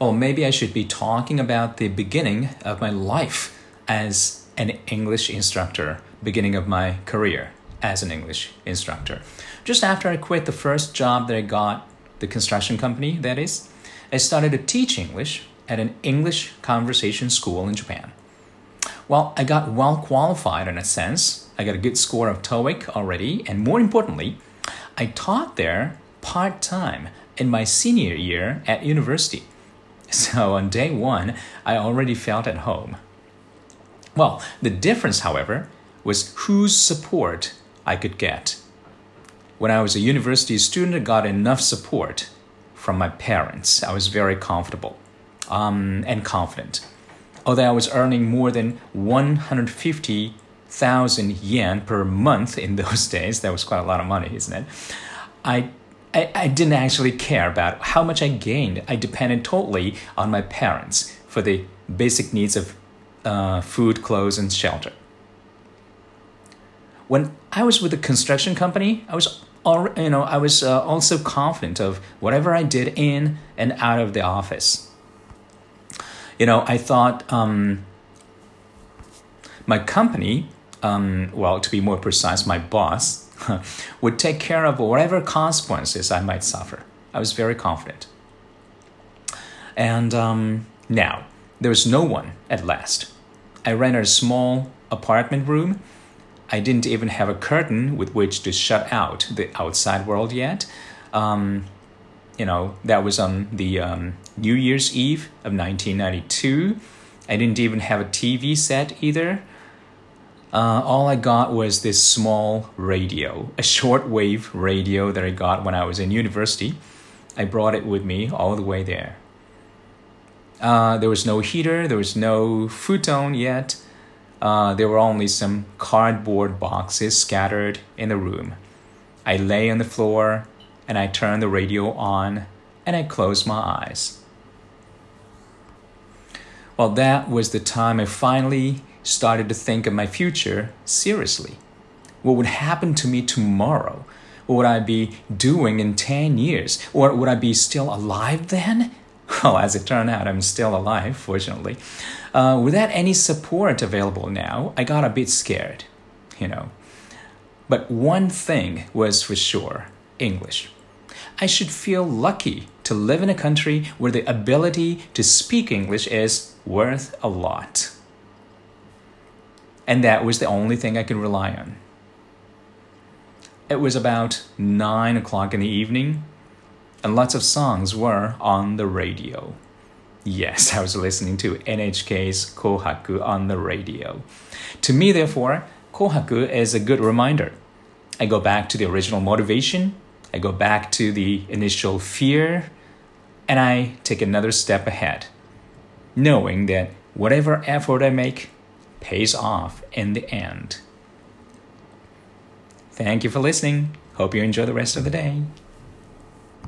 Well, maybe I should be talking about the beginning of my life as an English instructor, beginning of my career as an English instructor. Just after I quit the first job that I got, the construction company, that is, I started to teach English at an English conversation school in Japan. Well, I got well qualified in a sense. I got a good score of TOEIC already, and more importantly, I taught there part time in my senior year at university. So on day one, I already felt at home. Well, the difference, however, was whose support I could get. When I was a university student, I got enough support from my parents. I was very comfortable um, and confident. Although I was earning more than 150,000 yen per month in those days, that was quite a lot of money, isn't it? I I, I didn't actually care about how much I gained. I depended totally on my parents for the basic needs of uh, food, clothes, and shelter. When I was with the construction company, I was al- you know I was uh, also confident of whatever I did in and out of the office. You know, I thought um, my company, um, well, to be more precise, my boss would take care of whatever consequences I might suffer. I was very confident. And um, now, there was no one at last. I rented a small apartment room. I didn't even have a curtain with which to shut out the outside world yet. Um, you know, that was on the um, New Year's Eve of 1992. I didn't even have a TV set either uh, all I got was this small radio, a shortwave radio that I got when I was in university. I brought it with me all the way there. Uh, there was no heater, there was no futon yet. Uh, there were only some cardboard boxes scattered in the room. I lay on the floor and I turned the radio on and I closed my eyes. Well, that was the time I finally started to think of my future seriously. What would happen to me tomorrow? What would I be doing in 10 years? Or would I be still alive then? Well, as it turned out, I'm still alive, fortunately. Uh, without any support available now, I got a bit scared, you know. But one thing was for sure English. I should feel lucky to live in a country where the ability to speak English is worth a lot and that was the only thing I could rely on. It was about nine o'clock in the evening, and lots of songs were on the radio. Yes, I was listening to NHK's Kohaku on the radio. To me, therefore, Kohaku is a good reminder. I go back to the original motivation, I go back to the initial fear, and I take another step ahead, knowing that whatever effort I make, pays off in the end. Thank you for listening. Hope you enjoy the rest of the day.